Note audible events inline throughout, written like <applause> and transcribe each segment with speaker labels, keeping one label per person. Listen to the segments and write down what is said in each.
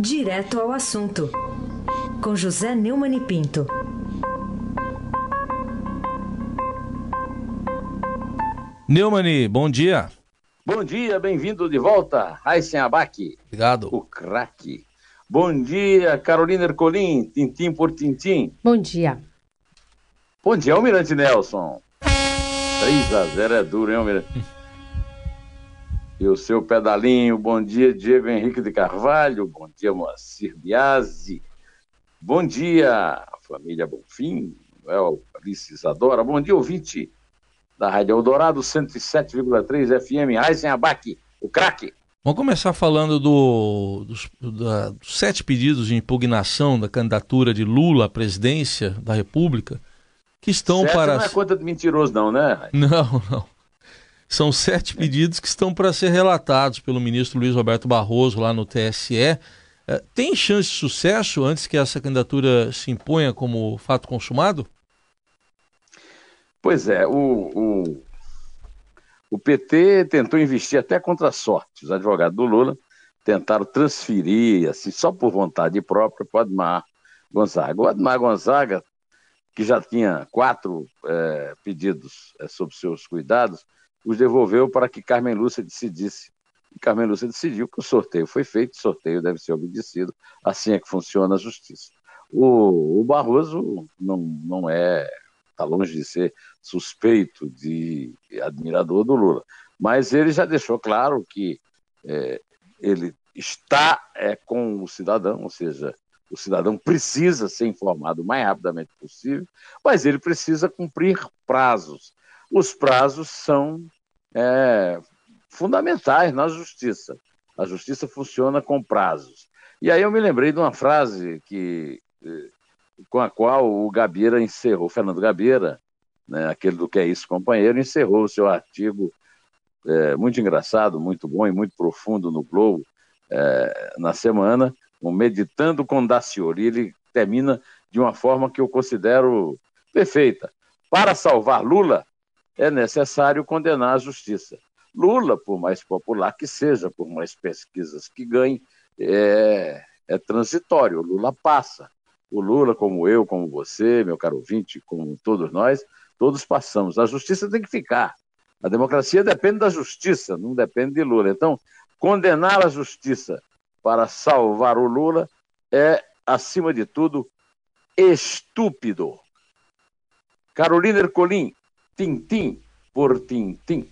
Speaker 1: Direto ao assunto, com José Neumann e Pinto.
Speaker 2: Neumani, bom dia.
Speaker 3: Bom dia, bem-vindo de volta, Raíssen Abac.
Speaker 2: Obrigado.
Speaker 3: O craque. Bom dia, Carolina Ercolim, tintim por tintim.
Speaker 4: Bom dia.
Speaker 3: Bom dia, Almirante Nelson. <laughs> 3 a 0 é duro, hein, Almirante? E o seu pedalinho. Bom dia, Diego Henrique de Carvalho. Bom dia, Moacir Biasi. Bom dia, família Bonfim. Noel Alice Isadora. Bom dia, ouvinte da Rádio Eldorado 107,3 FM. Aizen Abac, o craque.
Speaker 2: Vamos começar falando do, dos, da, dos sete pedidos de impugnação da candidatura de Lula à presidência da República que estão
Speaker 3: Sete
Speaker 2: para.
Speaker 3: Não é conta de mentiroso, não, né?
Speaker 2: Não, não. São sete pedidos que estão para ser relatados pelo ministro Luiz Roberto Barroso lá no TSE. É, tem chance de sucesso antes que essa candidatura se imponha como fato consumado?
Speaker 3: Pois é, o, o, o PT tentou investir até contra a sorte. Os advogados do Lula tentaram transferir, assim, só por vontade própria, para o Admar Gonzaga. O Admar Gonzaga, que já tinha quatro é, pedidos é, seus cuidados, os devolveu para que Carmen Lúcia decidisse. E Carmen Lúcia decidiu que o sorteio foi feito, o sorteio deve ser obedecido, assim é que funciona a justiça. O, o Barroso não, não é, está longe de ser suspeito de admirador do Lula, mas ele já deixou claro que é, ele está é, com o cidadão, ou seja, o cidadão precisa ser informado o mais rapidamente possível, mas ele precisa cumprir prazos os prazos são é, fundamentais na justiça. A justiça funciona com prazos. E aí eu me lembrei de uma frase que, é, com a qual o Gabeira encerrou, Fernando Gabeira, né, aquele do Que é Isso Companheiro, encerrou o seu artigo é, muito engraçado, muito bom e muito profundo no Globo é, na semana, o Meditando com Daciolo. E ele termina de uma forma que eu considero perfeita. Para salvar Lula, é necessário condenar a justiça. Lula, por mais popular que seja, por mais pesquisas que ganhe, é, é transitório. O Lula passa. O Lula, como eu, como você, meu caro ouvinte, como todos nós, todos passamos. A justiça tem que ficar. A democracia depende da justiça, não depende de Lula. Então, condenar a justiça para salvar o Lula é, acima de tudo, estúpido. Carolina Ercolim, tintim por tintim.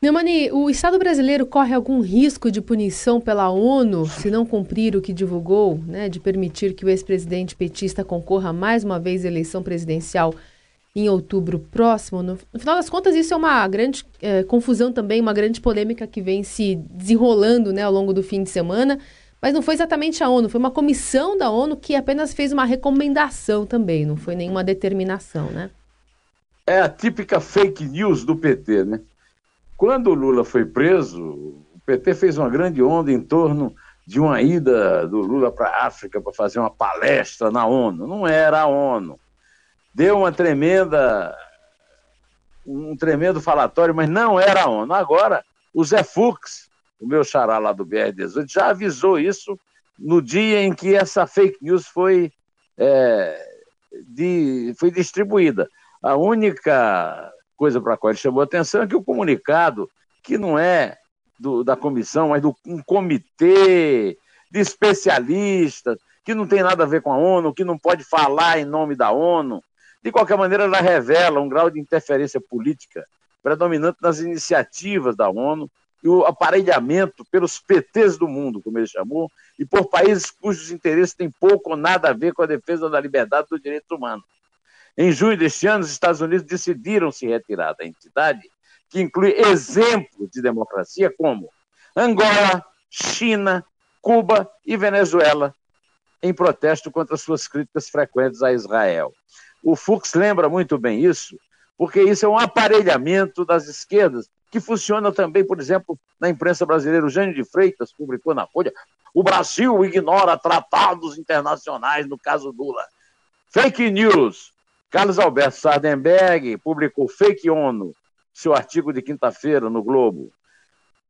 Speaker 4: Neumani, o Estado brasileiro corre algum risco de punição pela ONU se não cumprir o que divulgou, né, de permitir que o ex-presidente petista concorra mais uma vez à eleição presidencial em outubro próximo? No, no final das contas, isso é uma grande é, confusão também, uma grande polêmica que vem se desenrolando né, ao longo do fim de semana. Mas não foi exatamente a ONU, foi uma comissão da ONU que apenas fez uma recomendação também, não foi nenhuma determinação, né?
Speaker 3: É a típica fake news do PT, né? Quando o Lula foi preso, o PT fez uma grande onda em torno de uma ida do Lula para a África para fazer uma palestra na ONU. Não era a ONU. Deu uma tremenda um tremendo falatório, mas não era a ONU. Agora, o Zé Fux, o meu xará lá do BR-18, já avisou isso no dia em que essa fake news foi, é, de, foi distribuída. A única coisa para a qual ele chamou atenção é que o comunicado, que não é do, da comissão, mas do um comitê de especialistas, que não tem nada a ver com a ONU, que não pode falar em nome da ONU, de qualquer maneira, ela revela um grau de interferência política predominante nas iniciativas da ONU e o aparelhamento pelos PTs do mundo, como ele chamou, e por países cujos interesses têm pouco ou nada a ver com a defesa da liberdade e dos direitos humanos. Em junho deste ano, os Estados Unidos decidiram se retirar da entidade, que inclui exemplos de democracia como Angola, China, Cuba e Venezuela, em protesto contra suas críticas frequentes a Israel. O Fux lembra muito bem isso, porque isso é um aparelhamento das esquerdas, que funciona também, por exemplo, na imprensa brasileira. O Jânio de Freitas publicou na Folha: o Brasil ignora tratados internacionais no caso Lula. Fake news. Carlos Alberto Sardenberg publicou Fake ONU, seu artigo de quinta-feira no Globo.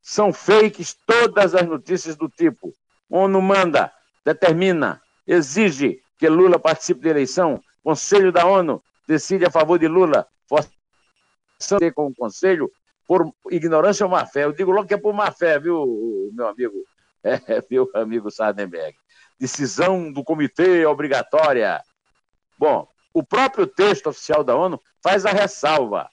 Speaker 3: São fakes todas as notícias do tipo: ONU manda, determina, exige que Lula participe da eleição. Conselho da ONU decide a favor de Lula, forçando com o Conselho por ignorância ou má fé. Eu digo logo que é por má fé, viu, meu amigo, <laughs> é, meu amigo Sardenberg. Decisão do comitê obrigatória. Bom, o próprio texto oficial da ONU faz a ressalva.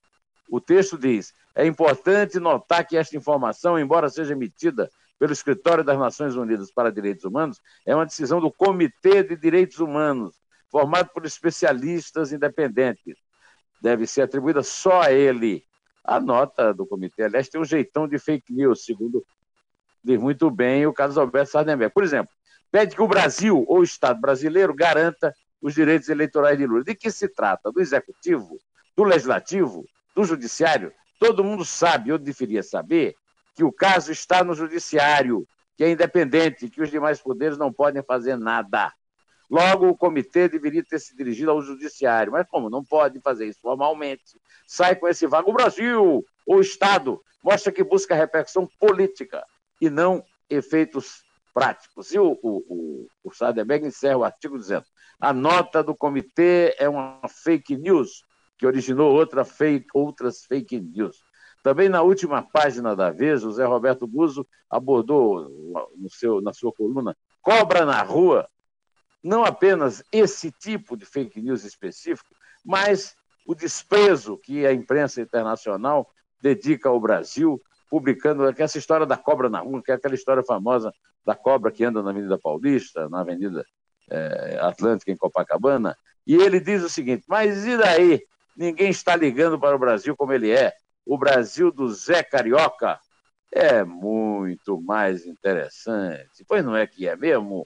Speaker 3: O texto diz: é importante notar que esta informação, embora seja emitida pelo Escritório das Nações Unidas para Direitos Humanos, é uma decisão do Comitê de Direitos Humanos, formado por especialistas independentes. Deve ser atribuída só a ele. A nota do comitê, aliás, tem um jeitão de fake news, segundo diz muito bem o Carlos Alberto Sardenberg. Por exemplo, pede que o Brasil ou o Estado brasileiro garanta os direitos eleitorais de Lula. De que se trata? Do Executivo, do Legislativo, do Judiciário? Todo mundo sabe, eu deveria saber, que o caso está no Judiciário, que é independente, que os demais poderes não podem fazer nada. Logo, o comitê deveria ter se dirigido ao Judiciário, mas como não pode fazer isso formalmente, sai com esse vago. O Brasil, o Estado, mostra que busca repercussão política e não efeitos práticos. E o, o, o, o encerra o artigo dizendo: a nota do comitê é uma fake news que originou outra fake, outras fake news. Também na última página da Veja, o Zé Roberto Buzo abordou no seu, na sua coluna Cobra na Rua, não apenas esse tipo de fake news específico, mas o desprezo que a imprensa internacional dedica ao Brasil, publicando essa história da cobra na rua, que é aquela história famosa da cobra que anda na Avenida Paulista, na Avenida é, Atlântica, em Copacabana. E ele diz o seguinte: mas e daí? Ninguém está ligando para o Brasil como ele é. O Brasil do Zé Carioca é muito mais interessante. Pois não é que é mesmo?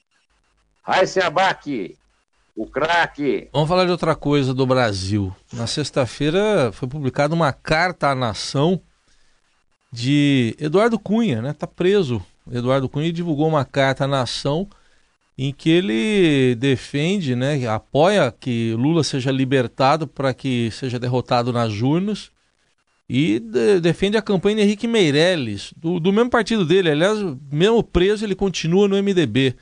Speaker 3: Raíssen Abac, o craque.
Speaker 2: Vamos falar de outra coisa do Brasil. Na sexta-feira foi publicada uma carta à nação de Eduardo Cunha, né? Tá preso. Eduardo Cunha divulgou uma carta à nação em que ele defende, né, apoia que Lula seja libertado para que seja derrotado nas urnas e de, defende a campanha de Henrique Meirelles, do, do mesmo partido dele. Aliás, mesmo preso, ele continua no MDB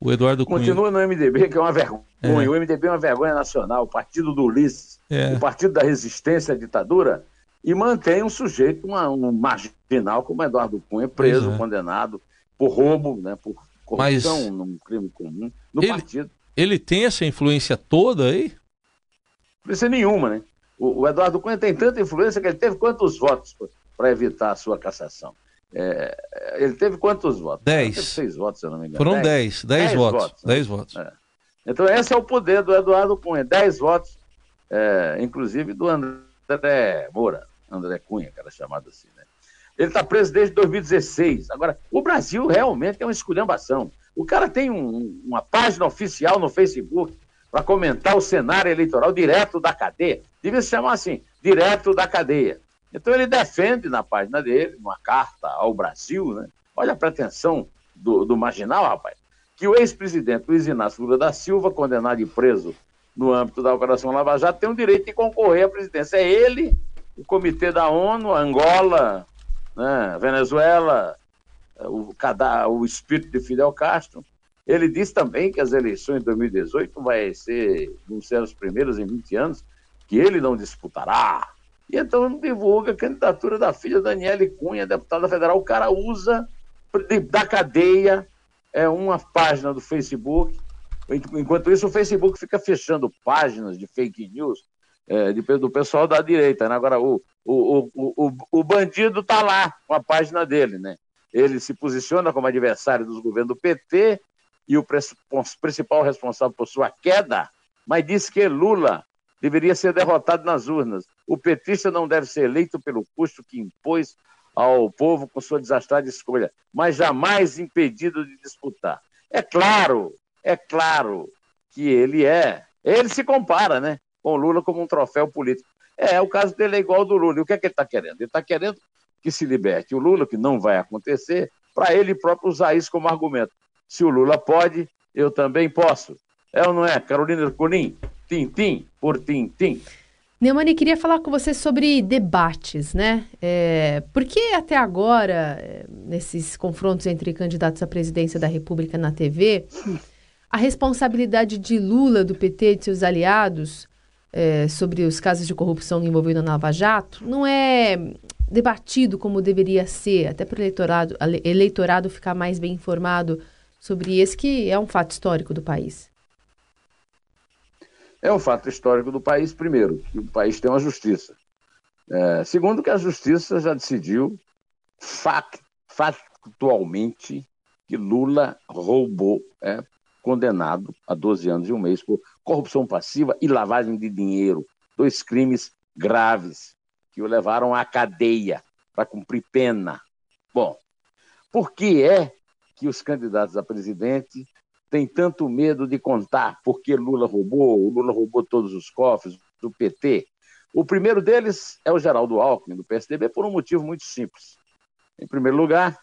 Speaker 2: o Eduardo
Speaker 3: Cunha. Continua no MDB, que é uma vergonha. É. O MDB é uma vergonha nacional, o partido do Ulisses, é. o partido da resistência à ditadura, e mantém um sujeito, uma, um marginal como Eduardo Cunha, preso, é. condenado por roubo, né, por corrupção Mas num crime comum, no
Speaker 2: ele,
Speaker 3: partido.
Speaker 2: Ele tem essa influência toda aí?
Speaker 3: Influência nenhuma, né? O, o Eduardo Cunha tem tanta influência que ele teve quantos votos para evitar a sua cassação? É, ele teve quantos votos?
Speaker 2: Dez.
Speaker 3: Teve seis votos, se eu não me engano.
Speaker 2: Foram dez. Dez, dez, dez votos. votos né? Dez votos.
Speaker 3: É. Então, esse é o poder do Eduardo Cunha. Dez votos, é, inclusive do André Moura, André Cunha, que era chamado assim. Ele está preso desde 2016. Agora, o Brasil realmente é uma esculhambação. O cara tem um, uma página oficial no Facebook para comentar o cenário eleitoral direto da cadeia. Devia se chamar assim, direto da cadeia. Então ele defende na página dele, uma carta ao Brasil, né? olha a pretensão do, do marginal, rapaz, que o ex-presidente Luiz Inácio Lula da Silva, condenado e preso no âmbito da Operação Lava Jato, tem o direito de concorrer à presidência. É ele, o Comitê da ONU, Angola, né, Venezuela, o, o espírito de Fidel Castro. Ele disse também que as eleições de 2018 vai ser, vão ser as primeiras em 20 anos, que ele não disputará e então divulga a candidatura da filha Daniele Cunha, deputada federal. O cara usa da cadeia é uma página do Facebook. Enquanto isso, o Facebook fica fechando páginas de fake news é, de, do pessoal da direita. Né? Agora, o, o, o, o, bandido está lá com a página dele. Né? Ele se posiciona como adversário dos governos do PT e o principal responsável por sua queda, mas disse que Lula deveria ser derrotado nas urnas. O petista não deve ser eleito pelo custo que impôs ao povo com sua desastrada escolha, mas jamais impedido de disputar. É claro, é claro que ele é. Ele se compara, né, com Lula como um troféu político. É, o caso dele é igual ao do Lula. E o que é que ele está querendo? Ele está querendo que se liberte o Lula, que não vai acontecer, para ele próprio usar isso como argumento. Se o Lula pode, eu também posso. É ou não é, Carolina Ercolim? Tintim por tintim.
Speaker 4: Neumani, queria falar com você sobre debates, né? É, porque até agora, é, nesses confrontos entre candidatos à presidência da República na TV, a responsabilidade de Lula, do PT e de seus aliados é, sobre os casos de corrupção envolvendo a Nova Jato não é debatido como deveria ser, até para o eleitorado, eleitorado ficar mais bem informado sobre esse que é um fato histórico do país?
Speaker 3: É um fato histórico do país, primeiro, que o país tem uma justiça. É, segundo, que a justiça já decidiu factualmente que Lula roubou, é condenado a 12 anos e um mês por corrupção passiva e lavagem de dinheiro. Dois crimes graves que o levaram à cadeia para cumprir pena. Bom, por que é que os candidatos a presidente têm tanto medo de contar porque Lula roubou, o Lula roubou todos os cofres do PT? O primeiro deles é o Geraldo Alckmin, do PSDB, por um motivo muito simples. Em primeiro lugar,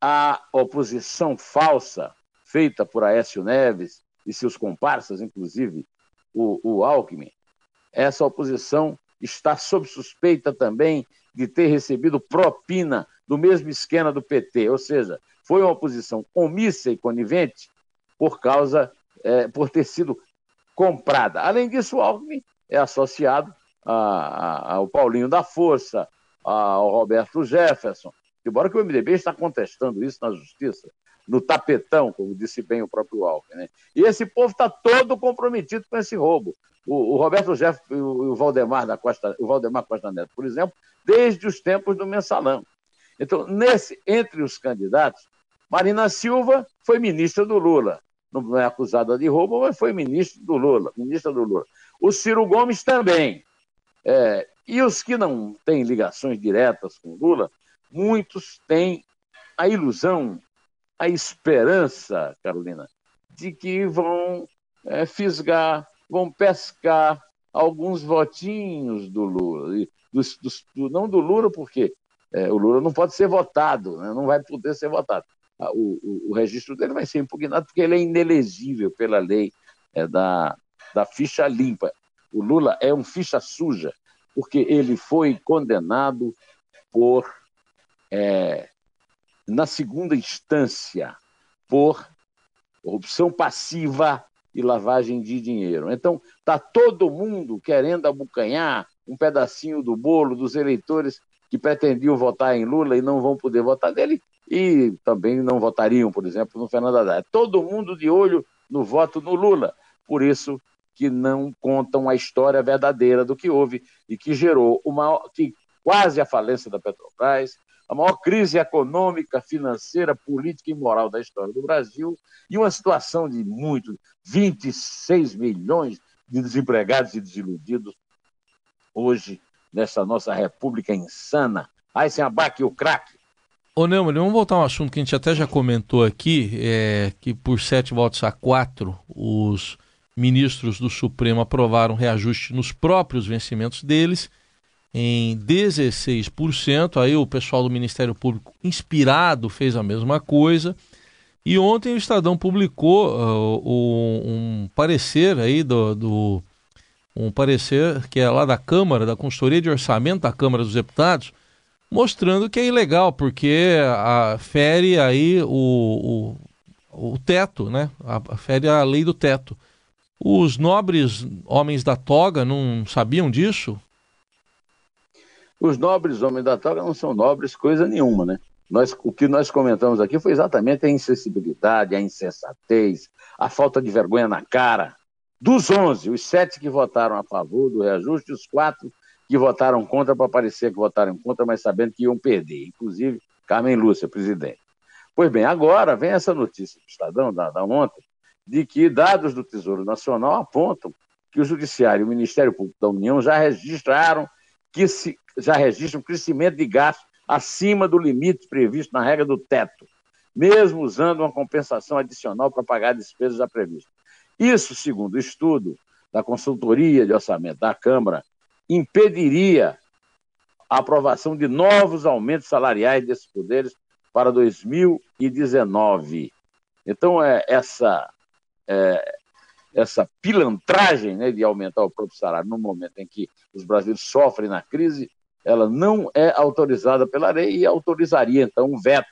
Speaker 3: a oposição falsa feita por Aécio Neves e seus comparsas, inclusive o, o Alckmin, essa oposição está sob suspeita também de ter recebido propina do mesmo esquema do PT, ou seja, foi uma oposição omissa e conivente por causa, é, por ter sido comprada. Além disso, o Alckmin é associado a, a, ao Paulinho da Força, ao Roberto Jefferson, embora que o MDB está contestando isso na justiça, no tapetão, como disse bem o próprio Alckmin. Né? E esse povo está todo comprometido com esse roubo. O, o Roberto Jefferson e o, o, Valdemar da Costa, o Valdemar Costa Neto, por exemplo, desde os tempos do mensalão. Então, nesse, entre os candidatos, Marina Silva foi ministra do Lula. Não é acusada de roubo, mas foi ministro do Lula, ministra do Lula. O Ciro Gomes também. É, e os que não têm ligações diretas com Lula, muitos têm a ilusão, a esperança, Carolina, de que vão é, fisgar, vão pescar alguns votinhos do Lula. Do, não do Lula, porque é, o Lula não pode ser votado, né? não vai poder ser votado. O, o, o, registro dele vai ser impugnado porque ele é inelegível pela lei é, da, da ficha limpa. O Lula é um ficha suja, porque ele foi condenado por, é, na segunda instância, por corrupção passiva e lavagem de dinheiro. Então, está todo mundo querendo abocanhar um pedacinho do bolo dos eleitores que pretendiam votar em Lula e não vão poder votar nele, e também não votariam, por exemplo, no Fernando Haddad. Todo mundo de olho no voto no Lula. Por isso que não contam a história verdadeira do que houve e que gerou uma que quase a falência da Petrobras, a maior crise econômica, financeira, política e moral da história do Brasil e uma situação de muito 26 milhões de desempregados e desiludidos hoje nessa nossa república insana. Aí sem abaque o craque.
Speaker 2: Ô Neumann, vamos voltar a um assunto que a gente até já comentou aqui, é que por sete votos a quatro, os ministros do Supremo aprovaram reajuste nos próprios vencimentos deles em 16%. Aí o pessoal do Ministério Público, inspirado, fez a mesma coisa. E ontem o Estadão publicou uh, um parecer aí do, do, um parecer que é lá da Câmara, da Consultoria de Orçamento da Câmara dos Deputados, mostrando que é ilegal, porque a, fere aí o, o, o teto, né? A, fere a lei do teto. Os nobres homens da toga não sabiam disso?
Speaker 3: Os nobres homens da toga não são nobres coisa nenhuma, né? Nós, o que nós comentamos aqui foi exatamente a insensibilidade, a insensatez, a falta de vergonha na cara dos 11, os sete que votaram a favor do reajuste, os quatro que votaram contra para parecer que votaram contra, mas sabendo que iam perder, inclusive Carmen Lúcia, presidente. Pois bem, agora vem essa notícia do Estadão, da, da ontem, de que dados do Tesouro Nacional apontam que o Judiciário e o Ministério Público da União já registraram que se, já registram crescimento de gastos acima do limite previsto na regra do teto, mesmo usando uma compensação adicional para pagar despesas já previstas. Isso, segundo o estudo da consultoria de orçamento da Câmara, impediria a aprovação de novos aumentos salariais desses poderes para 2019. Então, é, essa é, essa pilantragem né, de aumentar o próprio salário no momento em que os brasileiros sofrem na crise, ela não é autorizada pela lei e autorizaria, então, um veto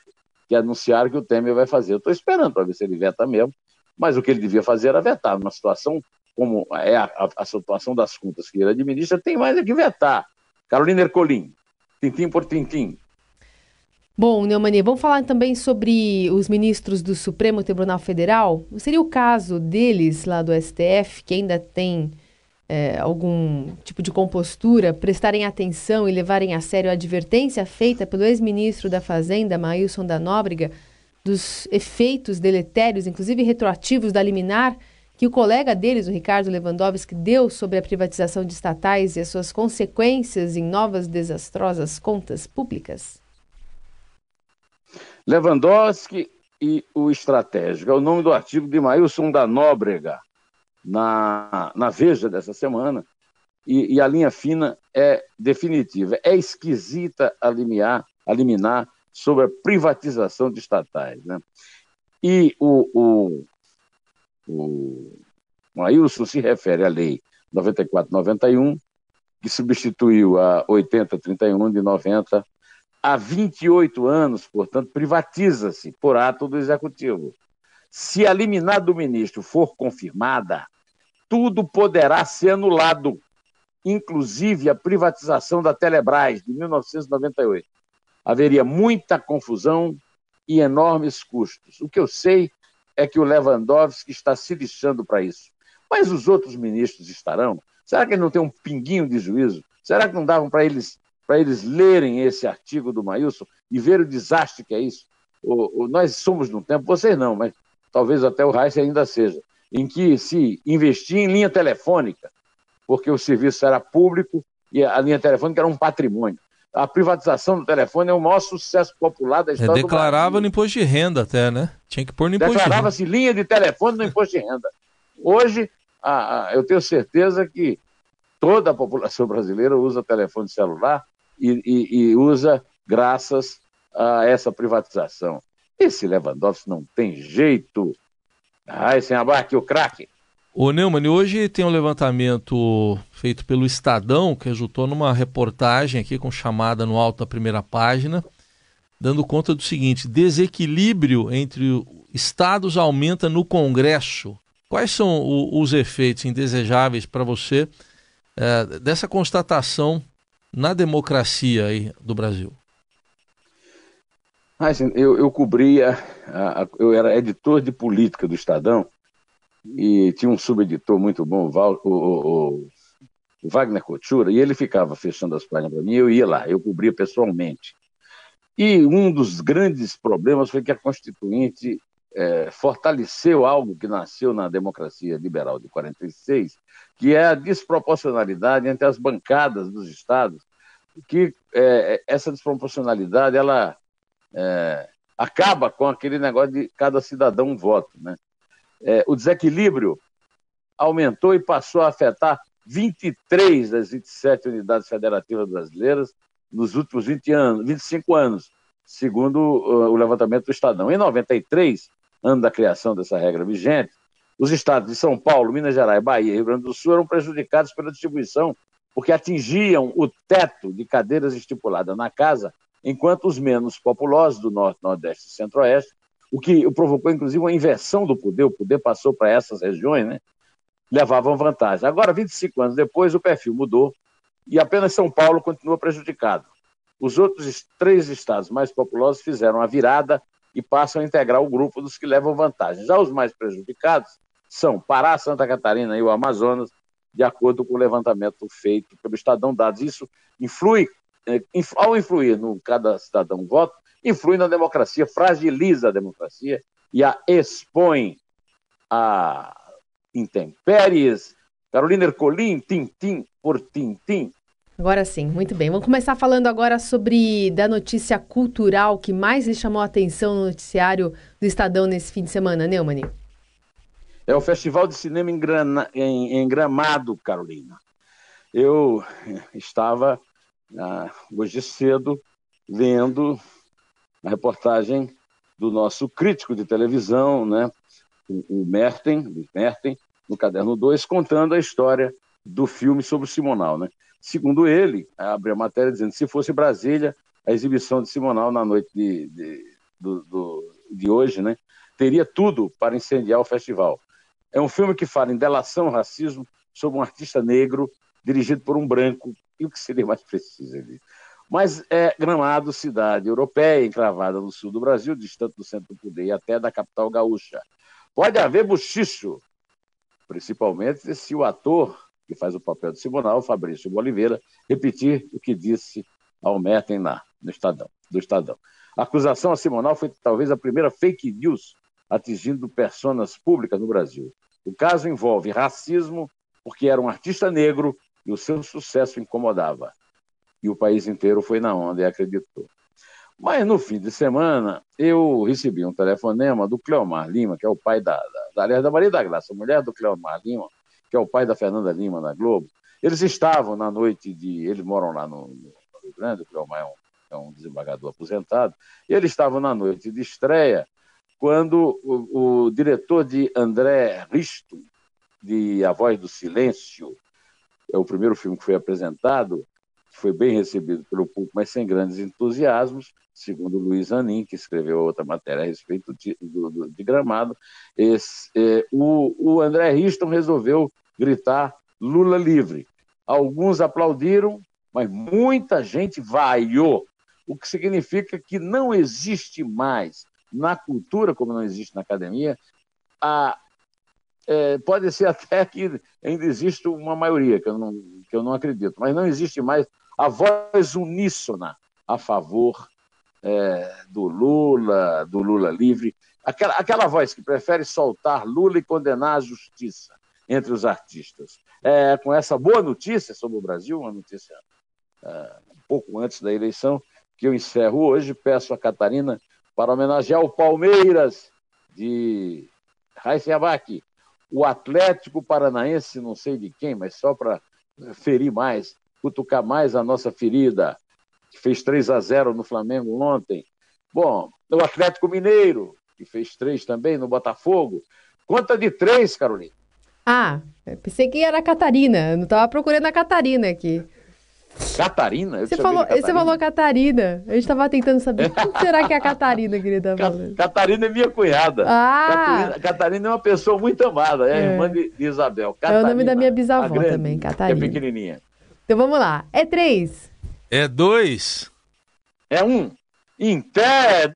Speaker 3: que anunciaram que o Temer vai fazer. Eu estou esperando para ver se ele veta mesmo, Mas o que ele devia fazer era vetar. Numa situação como é a, a, a situação das contas que ele administra, tem mais é que vetar. Carolina Ercolim, tintim por tintim.
Speaker 4: Bom, Neumani, vamos falar também sobre os ministros do Supremo Tribunal Federal. Seria o caso deles lá do STF, que ainda tem é, algum tipo de compostura, prestarem atenção e levarem a sério a advertência feita pelo ex-ministro da Fazenda, Maílson da Nóbrega, dos efeitos deletérios, inclusive retroativos da liminar, que o colega deles, o Ricardo Lewandowski, deu sobre a privatização de estatais e as suas consequências em novas desastrosas contas públicas?
Speaker 3: Lewandowski e o estratégico. É o nome do artigo de Maílson da Nóbrega, na, na Veja dessa semana, e, e, a linha fina é definitiva. É esquisita a limiar, a liminar sobre a privatização de estatais. Né? E o, o, o, o Ailson se refere à lei 9491, que substituiu a 8031 de 90 há 28 anos, portanto, privatiza-se por ato do executivo. Se a liminar do ministro for confirmada, tudo poderá ser anulado, inclusive a privatização da Telebrás de 1998. Haveria muita confusão e enormes custos. O que eu sei é que o Lewandowski está se lixando para isso. Mas os outros ministros estarão? Será que não tem um pinguinho de juízo? Será que não davam para eles para eles lerem esse artigo do Maílson e ver o desastre que é isso? O, o, nós somos num tempo, vocês não, mas talvez até o Reis ainda seja, em que se investia em linha telefônica, porque o serviço era público e a linha telefônica era um patrimônio. A privatização do telefone é o maior sucesso popular da história
Speaker 2: é, declarava no imposto de renda até, né? Tinha que pôr no imposto
Speaker 3: Declarava-se linha de telefone no imposto de renda. Hoje, a, a, eu tenho certeza que toda a população brasileira usa telefone celular e, e, e usa graças a essa privatização. Esse Lewandowski não tem jeito. Ai, sem abarque o craque.
Speaker 2: Ô Neumann, hoje tem um levantamento feito pelo Estadão, que resultou numa reportagem aqui com chamada no alto da primeira página, dando conta do seguinte: desequilíbrio entre estados aumenta no Congresso. Quais são o, os efeitos indesejáveis para você é, dessa constatação na democracia aí do Brasil?
Speaker 3: Ah, eu, eu cobria, eu era editor de política do Estadão e tinha um subeditor muito bom, o, o, o Wagner Coutura, e ele ficava fechando as páginas para mim, eu ia lá, eu cobria pessoalmente. E um dos grandes problemas foi que a Constituinte é, fortaleceu algo que nasceu na democracia liberal de 46, que é a desproporcionalidade entre as bancadas dos estados, que é, essa desproporcionalidade ela é, acaba com aquele negócio de cada cidadão um voto. Né? É, o desequilíbrio aumentou e passou a afetar 23 das 27 unidades federativas brasileiras nos últimos 20 anos, 25 anos, segundo o levantamento do Estadão. Em 93, ano da criação dessa regra vigente, os estados de São Paulo, Minas Gerais, Bahia e Rio Grande do Sul eram prejudicados pela distribuição, porque atingiam o teto de cadeiras estipuladas na casa, enquanto os menos populosos do Norte, Nordeste e Centro-Oeste, o que provocou inclusive uma inversão do poder, o poder passou para essas regiões, né? levavam vantagem. Agora, 25 anos depois, o perfil mudou e apenas São Paulo continua prejudicado. Os outros três estados mais populosos fizeram a virada e passam a integrar o grupo dos que levam vantagem. Já os mais prejudicados são Pará, Santa Catarina e o Amazonas, de acordo com o levantamento feito pelo Estadão Dados. Isso influi, é, ao influir no cada cidadão voto, influi na democracia, fragiliza a democracia e a expõe a intempéries. Carolina Ercolim, tintim por tintim.
Speaker 4: Agora sim, muito bem. Vamos começar falando agora sobre da notícia cultural que mais lhe chamou a atenção no noticiário do Estadão nesse fim de semana, Neumann.
Speaker 3: É o Festival de Cinema em, Grana, em, em Gramado, Carolina. Eu estava ah, hoje cedo vendo a reportagem do nosso crítico de televisão, né, o, o Merten, Merten, no Caderno 2, contando a história do filme sobre o Simonal. Né? Segundo ele, abre a matéria dizendo se fosse Brasília, a exibição de Simonal na noite de, de, do, do, de hoje, né, teria tudo para incendiar o festival. É um filme que fala em delação, racismo, sobre um artista negro dirigido por um branco, e o que seria mais preciso ali. Mas é Gramado, cidade europeia, encravada no sul do Brasil, distante do centro do poder e até da capital gaúcha. Pode haver buchicho, principalmente se o ator que faz o papel de Simonal, Fabrício Oliveira, repetir o que disse ao Merten lá, no Estadão, do Estadão. A acusação a Simonal foi talvez a primeira fake news atingindo personas públicas no Brasil. O caso envolve racismo, porque era um artista negro e o seu sucesso incomodava. E o país inteiro foi na onda e acreditou. Mas no fim de semana, eu recebi um telefonema do Cleomar Lima, que é o pai da, da, da, Maria da Graça, mulher do Cleomar Lima, que é o pai da Fernanda Lima na Globo. Eles estavam na noite de. Eles moram lá no, no Rio Grande, o Cleomar é um, é um desembargador aposentado, e eles estavam na noite de estreia quando o, o diretor de André Risto, de A Voz do Silêncio, é o primeiro filme que foi apresentado, foi bem recebido pelo público, mas sem grandes entusiasmos, segundo Luiz Anin, que escreveu outra matéria a respeito de, do, de Gramado. Esse, é, o, o André Riston resolveu gritar Lula livre. Alguns aplaudiram, mas muita gente vaiou, o que significa que não existe mais na cultura, como não existe na academia, a, é, pode ser <laughs> até que ainda existe uma maioria, que eu, não, que eu não acredito, mas não existe mais a voz uníssona a favor é, do Lula, do Lula livre, aquela, aquela voz que prefere soltar Lula e condenar a justiça entre os artistas. É, com essa boa notícia sobre o Brasil, uma notícia é, um pouco antes da eleição, que eu encerro hoje, peço a Catarina para homenagear o Palmeiras de Abac, o Atlético Paranaense, não sei de quem, mas só para ferir mais, cutucar mais a nossa ferida, que fez 3 a 0 no Flamengo ontem. Bom, o Atlético Mineiro, que fez 3 também no Botafogo. Conta de 3, Carolina.
Speaker 4: Ah, pensei que era a Catarina. Não estava procurando a Catarina aqui.
Speaker 3: Catarina?
Speaker 4: você falou, Catarina. você falou Catarina. A gente estava tentando saber <laughs> quem será que é a Catarina, querida.
Speaker 3: Catarina é minha cunhada.
Speaker 4: Ah!
Speaker 3: Catarina, Catarina, é uma pessoa muito amada, é, é. irmã de, de Isabel.
Speaker 4: Catarina, é o nome da minha bisavó grande, também, Catarina.
Speaker 3: é pequenininha.
Speaker 4: Então vamos lá. É três.
Speaker 2: É dois.
Speaker 3: É um. Em pé.